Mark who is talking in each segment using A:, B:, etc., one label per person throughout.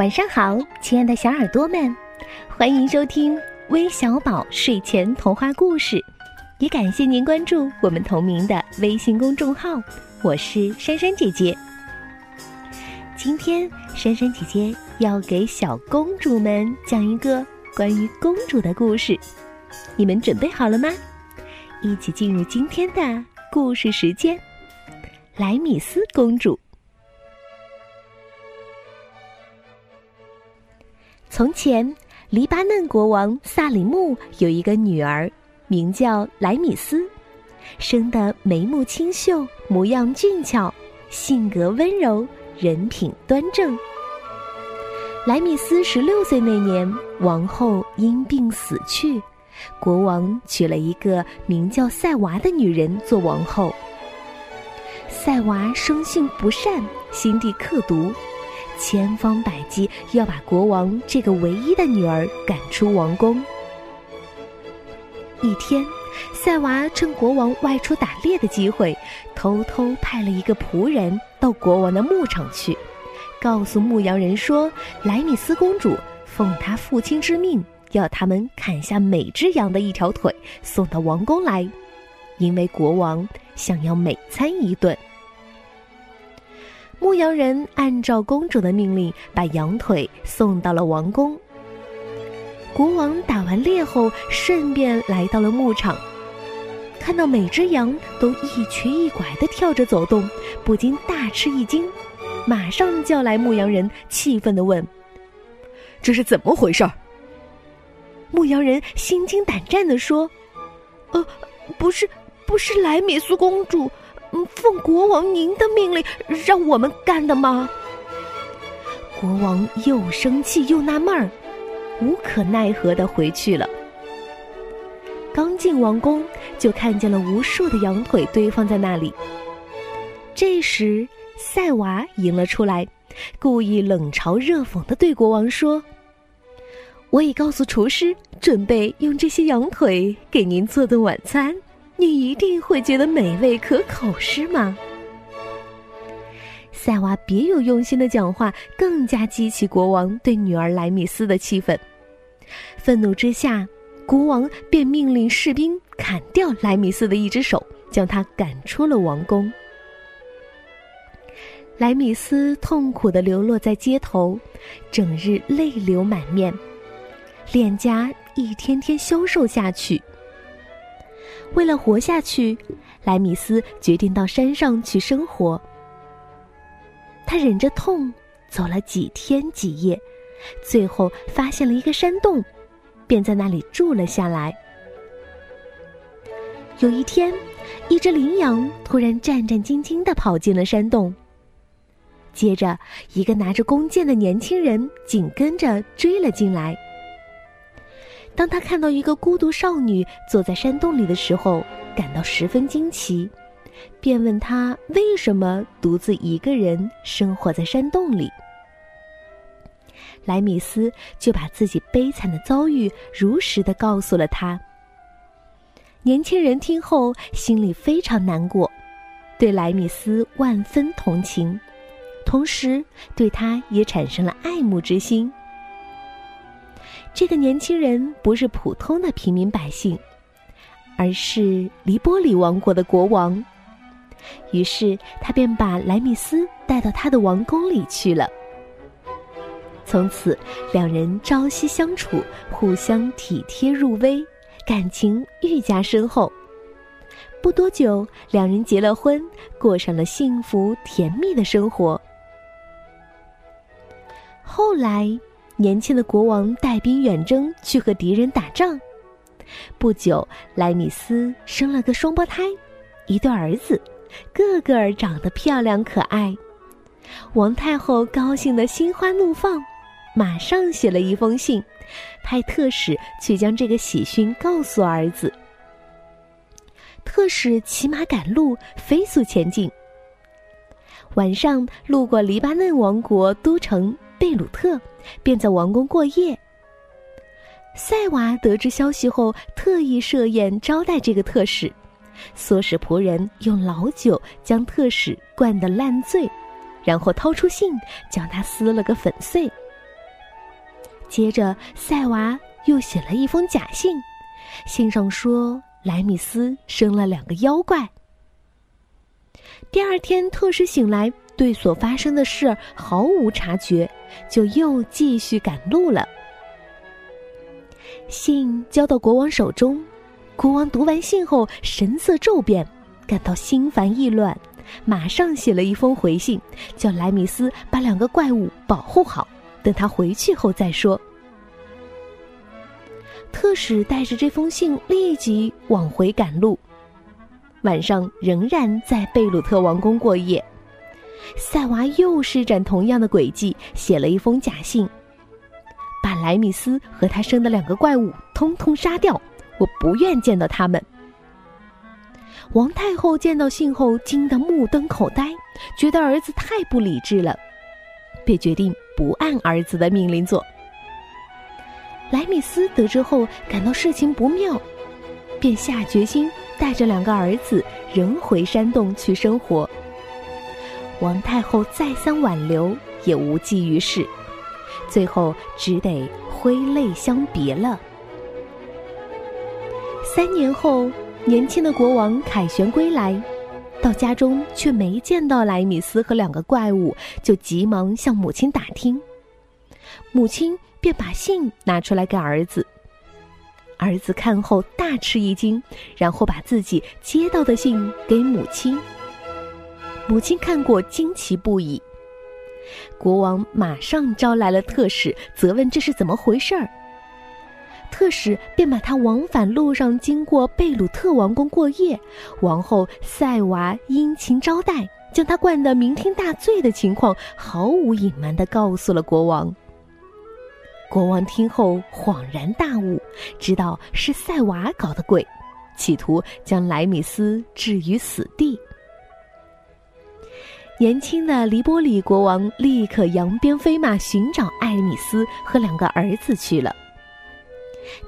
A: 晚上好，亲爱的小耳朵们，欢迎收听微小宝睡前童话故事，也感谢您关注我们同名的微信公众号。我是珊珊姐姐。今天珊珊姐姐要给小公主们讲一个关于公主的故事，你们准备好了吗？一起进入今天的故事时间。莱米斯公主。从前，黎巴嫩国王萨里木有一个女儿，名叫莱米斯，生得眉目清秀，模样俊俏，性格温柔，人品端正。莱米斯十六岁那年，王后因病死去，国王娶了一个名叫塞娃的女人做王后。塞娃生性不善，心地刻毒。千方百计要把国王这个唯一的女儿赶出王宫。一天，塞娃趁国王外出打猎的机会，偷偷派了一个仆人到国王的牧场去，告诉牧羊人说：“莱米斯公主奉她父亲之命，要他们砍下每只羊的一条腿送到王宫来，因为国王想要美餐一顿。”牧羊人按照公主的命令，把羊腿送到了王宫。国王打完猎后，顺便来到了牧场，看到每只羊都一瘸一拐的跳着走动，不禁大吃一惊，马上叫来牧羊人，气愤的问：“
B: 这是怎么回事？”
A: 牧羊人心惊胆战的说：“
C: 呃，不是，不是莱米苏公主。”奉国王您的命令让我们干的吗？
A: 国王又生气又纳闷儿，无可奈何的回去了。刚进王宫，就看见了无数的羊腿堆放在那里。这时，塞娃迎了出来，故意冷嘲热讽的对国王说：“我已告诉厨师，准备用这些羊腿给您做顿晚餐。”你一定会觉得美味可口，是吗？塞娃别有用心的讲话，更加激起国王对女儿莱米斯的气愤。愤怒之下，国王便命令士兵砍掉莱米斯的一只手，将他赶出了王宫。莱米斯痛苦的流落在街头，整日泪流满面，脸颊一天天消瘦下去。为了活下去，莱米斯决定到山上去生活。他忍着痛走了几天几夜，最后发现了一个山洞，便在那里住了下来。有一天，一只羚羊突然战战兢兢的跑进了山洞，接着一个拿着弓箭的年轻人紧跟着追了进来。当他看到一个孤独少女坐在山洞里的时候，感到十分惊奇，便问她为什么独自一个人生活在山洞里。莱米斯就把自己悲惨的遭遇如实的告诉了他。年轻人听后心里非常难过，对莱米斯万分同情，同时对他也产生了爱慕之心。这个年轻人不是普通的平民百姓，而是黎波里王国的国王。于是他便把莱米斯带到他的王宫里去了。从此，两人朝夕相处，互相体贴入微，感情愈加深厚。不多久，两人结了婚，过上了幸福甜蜜的生活。后来。年轻的国王带兵远征，去和敌人打仗。不久，莱米斯生了个双胞胎，一对儿子，个个长得漂亮可爱。王太后高兴得心花怒放，马上写了一封信，派特使去将这个喜讯告诉儿子。特使骑马赶路，飞速前进。晚上路过黎巴嫩王国都城。贝鲁特便在王宫过夜。塞娃得知消息后，特意设宴招待这个特使，唆使仆人用老酒将特使灌得烂醉，然后掏出信将他撕了个粉碎。接着，赛娃又写了一封假信，信上说莱米斯生了两个妖怪。第二天，特使醒来，对所发生的事毫无察觉，就又继续赶路了。信交到国王手中，国王读完信后神色骤变，感到心烦意乱，马上写了一封回信，叫莱米斯把两个怪物保护好，等他回去后再说。特使带着这封信立即往回赶路，晚上仍然在贝鲁特王宫过夜。赛娃又施展同样的诡计，写了一封假信。把莱米斯和他生的两个怪物通通杀掉！我不愿见到他们。王太后见到信后惊得目瞪口呆，觉得儿子太不理智了，便决定不按儿子的命令做。莱米斯得知后感到事情不妙，便下决心带着两个儿子仍回山洞去生活。王太后再三挽留，也无济于事。最后只得挥泪相别了。三年后，年轻的国王凯旋归来，到家中却没见到莱米斯和两个怪物，就急忙向母亲打听。母亲便把信拿出来给儿子。儿子看后大吃一惊，然后把自己接到的信给母亲。母亲看过，惊奇不已。国王马上招来了特使，责问这是怎么回事儿。特使便把他往返路上经过贝鲁特王宫过夜，王后赛娃殷勤招待，将他灌得酩酊大醉的情况毫无隐瞒地告诉了国王。国王听后恍然大悟，知道是赛娃搞的鬼，企图将莱米斯置于死地。年轻的黎波里国王立刻扬鞭飞马寻找艾米斯和两个儿子去了。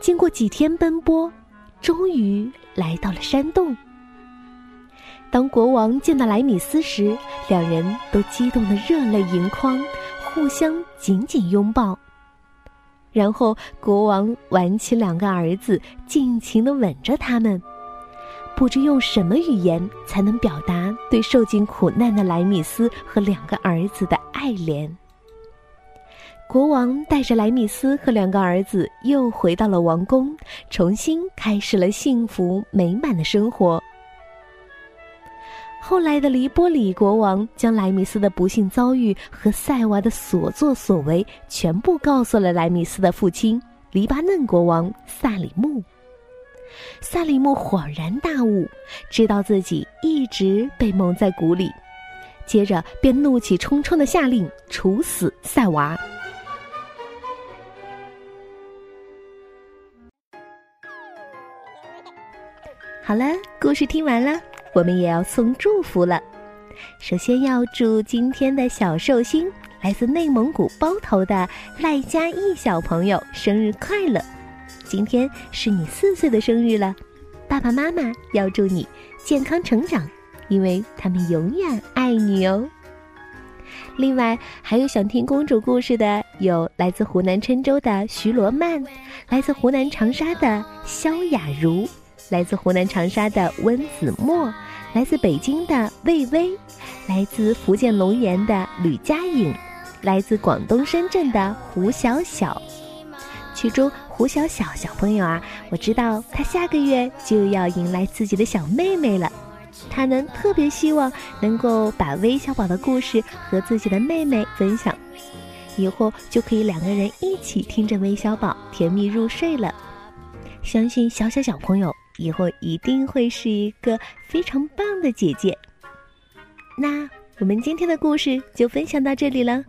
A: 经过几天奔波，终于来到了山洞。当国王见到莱米斯时，两人都激动得热泪盈眶，互相紧紧拥抱。然后，国王挽起两个儿子，尽情地吻着他们。不知用什么语言才能表达对受尽苦难的莱米斯和两个儿子的爱怜。国王带着莱米斯和两个儿子又回到了王宫，重新开始了幸福美满的生活。后来的黎波里国王将莱米斯的不幸遭遇和塞娃的所作所为全部告诉了莱米斯的父亲黎巴嫩国王萨里木。萨里木恍然大悟，知道自己一直被蒙在鼓里，接着便怒气冲冲的下令处死赛娃。好了，故事听完了，我们也要送祝福了。首先要祝今天的小寿星，来自内蒙古包头的赖佳义小朋友生日快乐。今天是你四岁的生日了，爸爸妈妈要祝你健康成长，因为他们永远爱你哦。另外，还有想听公主故事的，有来自湖南郴州的徐罗曼，来自湖南长沙的萧雅茹，来自湖南长沙的温子墨，来自北京的魏巍，来自福建龙岩的吕佳颖，来自广东深圳的胡小小。其中胡小小小朋友啊，我知道他下个月就要迎来自己的小妹妹了，他呢特别希望能够把微小宝的故事和自己的妹妹分享，以后就可以两个人一起听着微小宝甜蜜入睡了。相信小小小朋友以后一定会是一个非常棒的姐姐。那我们今天的故事就分享到这里了，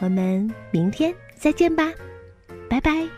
A: 我们明天再见吧，拜拜。